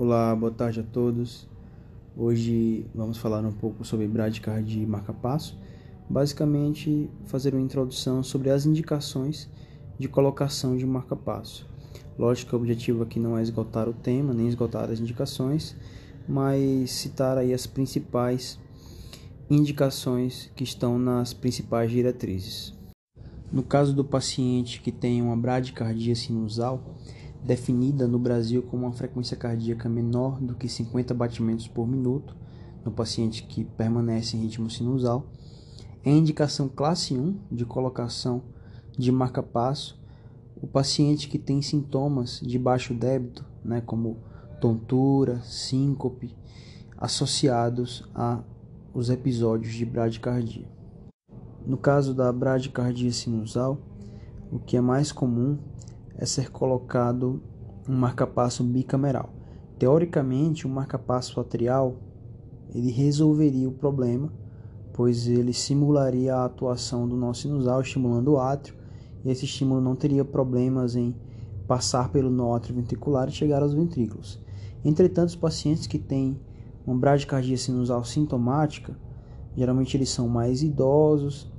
Olá, boa tarde a todos. Hoje vamos falar um pouco sobre bradicardia e marca-passo. Basicamente, fazer uma introdução sobre as indicações de colocação de marca-passo. Lógico que o objetivo aqui não é esgotar o tema, nem esgotar as indicações, mas citar aí as principais indicações que estão nas principais diretrizes. No caso do paciente que tem uma bradicardia sinusal, definida no Brasil como uma frequência cardíaca menor do que 50 batimentos por minuto no paciente que permanece em ritmo sinusal, é indicação classe 1 de colocação de marca-passo o paciente que tem sintomas de baixo débito, né, como tontura, síncope, associados a os episódios de bradicardia. No caso da bradicardia sinusal, o que é mais comum é ser colocado um marcapasso bicameral. Teoricamente, o um marcapasso atrial ele resolveria o problema, pois ele simularia a atuação do nó sinusal, estimulando o átrio, e esse estímulo não teria problemas em passar pelo nó atrioventricular e chegar aos ventrículos. Entretanto, os pacientes que têm uma bradicardia sinusal sintomática, geralmente eles são mais idosos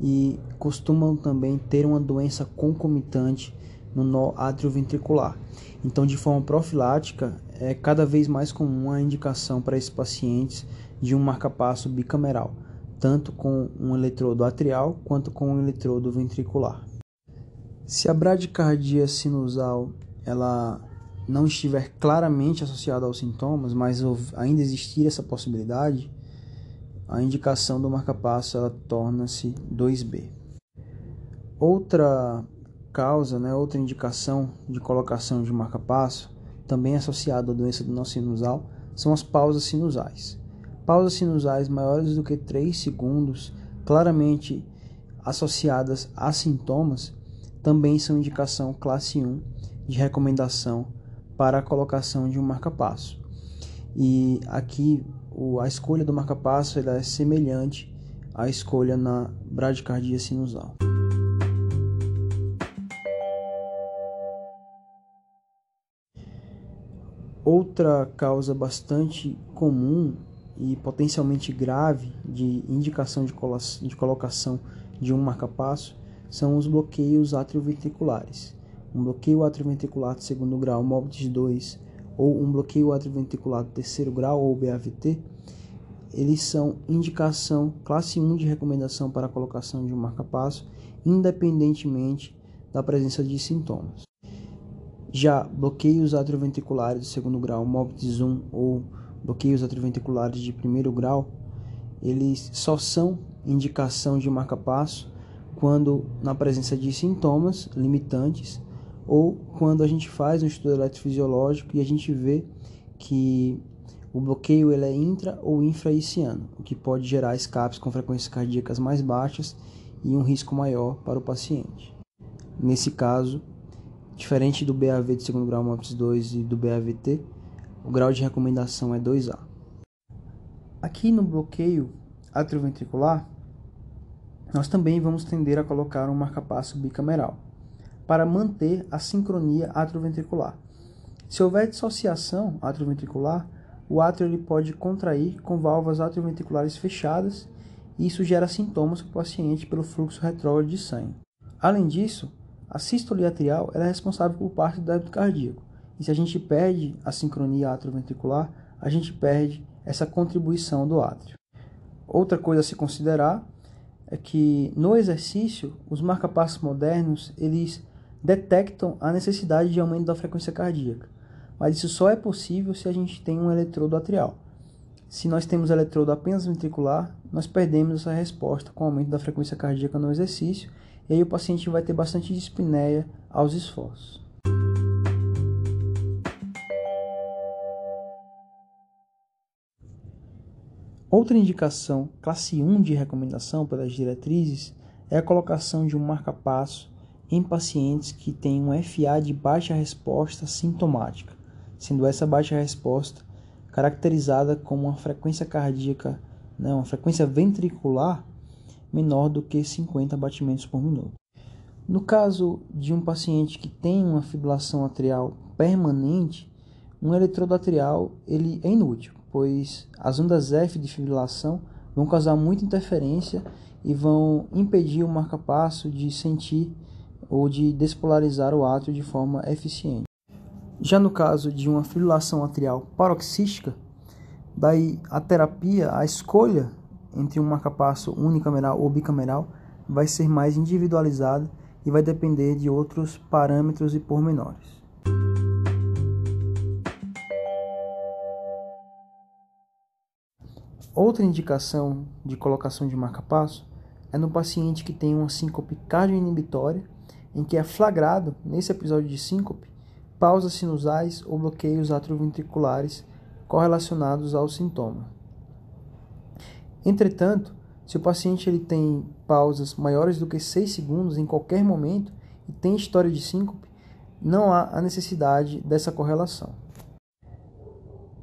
e costumam também ter uma doença concomitante no nó atrioventricular. Então, de forma profilática, é cada vez mais comum a indicação para esses pacientes de um marcapasso bicameral, tanto com um eletrodo atrial quanto com um eletrodo ventricular. Se a bradicardia sinusal ela não estiver claramente associada aos sintomas, mas ainda existir essa possibilidade, a indicação do marcapasso torna-se 2B. Outra causa, né, outra indicação de colocação de marca-passo, também associada à doença do nó sinusal, são as pausas sinusais. Pausas sinusais maiores do que 3 segundos, claramente associadas a sintomas, também são indicação classe 1 de recomendação para a colocação de um marca-passo. E aqui a escolha do marca-passo é semelhante à escolha na bradicardia sinusal. Outra causa bastante comum e potencialmente grave de indicação de, de colocação de um marcapasso são os bloqueios atrioventriculares. Um bloqueio atrioventricular de segundo grau, MOBITS 2, ou um bloqueio atrioventricular de terceiro grau, ou BAVT, eles são indicação classe 1 de recomendação para a colocação de um marcapasso, independentemente da presença de sintomas. Já bloqueios atrioventriculares de segundo grau, MOBITS 1 ou bloqueios atrioventriculares de primeiro grau, eles só são indicação de marca-passo quando na presença de sintomas limitantes ou quando a gente faz um estudo eletrofisiológico e a gente vê que o bloqueio ele é intra ou infraiciano, o que pode gerar escapes com frequências cardíacas mais baixas e um risco maior para o paciente. Nesse caso, Diferente do BAV de segundo grau MOPS 2 e do BAVT, o grau de recomendação é 2A. Aqui no bloqueio atrioventricular, nós também vamos tender a colocar um marcapasso bicameral para manter a sincronia atrioventricular. Se houver dissociação atrioventricular, o átrio ele pode contrair com válvulas atrioventriculares fechadas e isso gera sintomas para o paciente pelo fluxo retrógrado de sangue. Além disso, a sístole atrial é responsável por parte do débito cardíaco. E se a gente perde a sincronia atrioventricular, a gente perde essa contribuição do átrio. Outra coisa a se considerar é que no exercício, os marcapassos modernos, eles detectam a necessidade de aumento da frequência cardíaca. Mas isso só é possível se a gente tem um eletrodo atrial. Se nós temos eletrodo apenas ventricular, nós perdemos essa resposta com o aumento da frequência cardíaca no exercício e aí o paciente vai ter bastante dispneia aos esforços. Outra indicação, classe 1 de recomendação pelas diretrizes, é a colocação de um marca-passo em pacientes que têm um FA de baixa resposta sintomática, sendo essa baixa resposta caracterizada como uma frequência cardíaca, né, uma frequência ventricular menor do que 50 batimentos por minuto. No caso de um paciente que tem uma fibrilação atrial permanente, um eletrodo atrial ele é inútil, pois as ondas F de fibrilação vão causar muita interferência e vão impedir o marcapasso de sentir ou de despolarizar o átrio de forma eficiente. Já no caso de uma fibrilação atrial paroxística, daí a terapia, a escolha entre um marcapasso unicameral ou bicameral vai ser mais individualizada e vai depender de outros parâmetros e pormenores. Outra indicação de colocação de marca-passo é no paciente que tem uma síncope cardioinibitória, em que é flagrado, nesse episódio de síncope, pausas sinusais ou bloqueios atrioventriculares correlacionados ao sintoma. Entretanto, se o paciente ele tem pausas maiores do que 6 segundos em qualquer momento e tem história de síncope, não há a necessidade dessa correlação.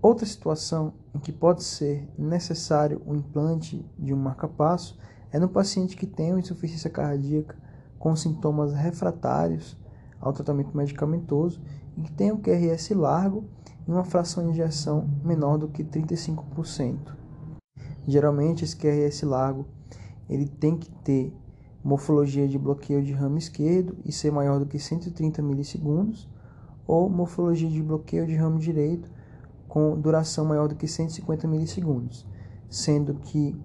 Outra situação em que pode ser necessário o implante de um marcapasso é no paciente que tem uma insuficiência cardíaca com sintomas refratários ao tratamento medicamentoso e que tem um QRS largo e uma fração de injeção menor do que 35%. Geralmente esse QRS largo ele tem que ter morfologia de bloqueio de ramo esquerdo e ser maior do que 130 milissegundos ou morfologia de bloqueio de ramo direito com duração maior do que 150 milissegundos, sendo que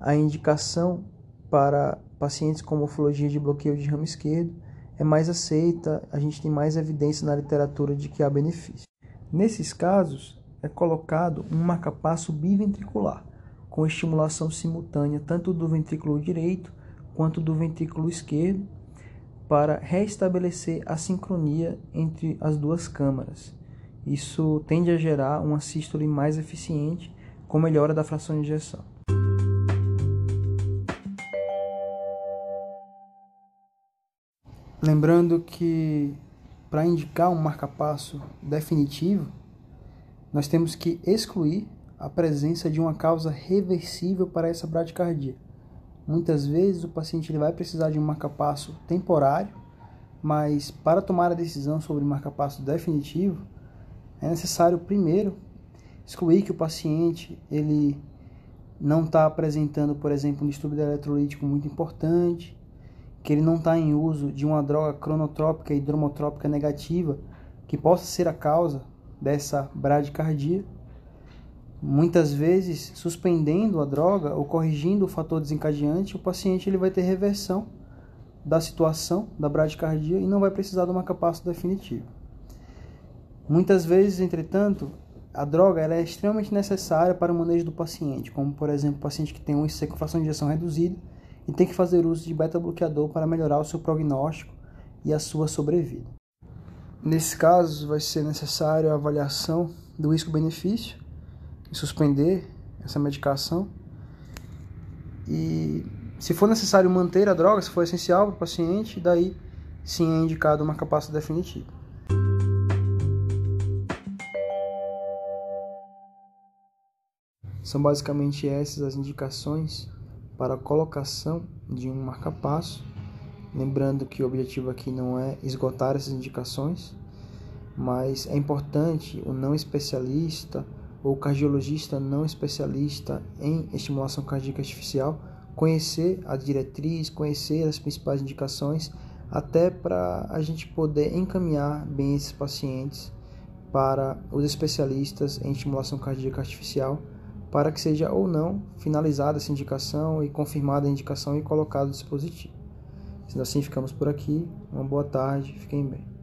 a indicação para pacientes com morfologia de bloqueio de ramo esquerdo é mais aceita, a gente tem mais evidência na literatura de que há benefício. Nesses casos, é colocado um marcapasso biventricular, com estimulação simultânea tanto do ventrículo direito quanto do ventrículo esquerdo, para restabelecer a sincronia entre as duas câmaras isso tende a gerar uma sístole mais eficiente com melhora da fração de injeção. Lembrando que para indicar um marcapasso definitivo, nós temos que excluir a presença de uma causa reversível para essa bradicardia. Muitas vezes o paciente ele vai precisar de um marcapasso temporário, mas para tomar a decisão sobre marcapasso definitivo, é necessário primeiro excluir que o paciente ele não está apresentando, por exemplo, um distúrbio eletrolítico muito importante, que ele não está em uso de uma droga cronotrópica e dromotrópica negativa que possa ser a causa dessa bradicardia. Muitas vezes, suspendendo a droga ou corrigindo o fator desencadeante, o paciente ele vai ter reversão da situação da bradicardia e não vai precisar de uma capacidade definitiva. Muitas vezes, entretanto, a droga ela é extremamente necessária para o manejo do paciente, como por exemplo, o paciente que tem uma fração de injeção reduzida e tem que fazer uso de beta-bloqueador para melhorar o seu prognóstico e a sua sobrevida. Nesse caso, vai ser necessário a avaliação do risco-benefício suspender essa medicação. E se for necessário manter a droga, se for essencial para o paciente, daí sim é indicado uma capacidade definitiva. São basicamente essas as indicações para a colocação de um marca-passo. Lembrando que o objetivo aqui não é esgotar essas indicações, mas é importante o não especialista ou cardiologista não especialista em estimulação cardíaca artificial conhecer a diretriz, conhecer as principais indicações, até para a gente poder encaminhar bem esses pacientes para os especialistas em estimulação cardíaca artificial para que seja ou não finalizada essa indicação e confirmada a indicação e colocado o dispositivo. Sendo assim, ficamos por aqui. Uma boa tarde, fiquem bem.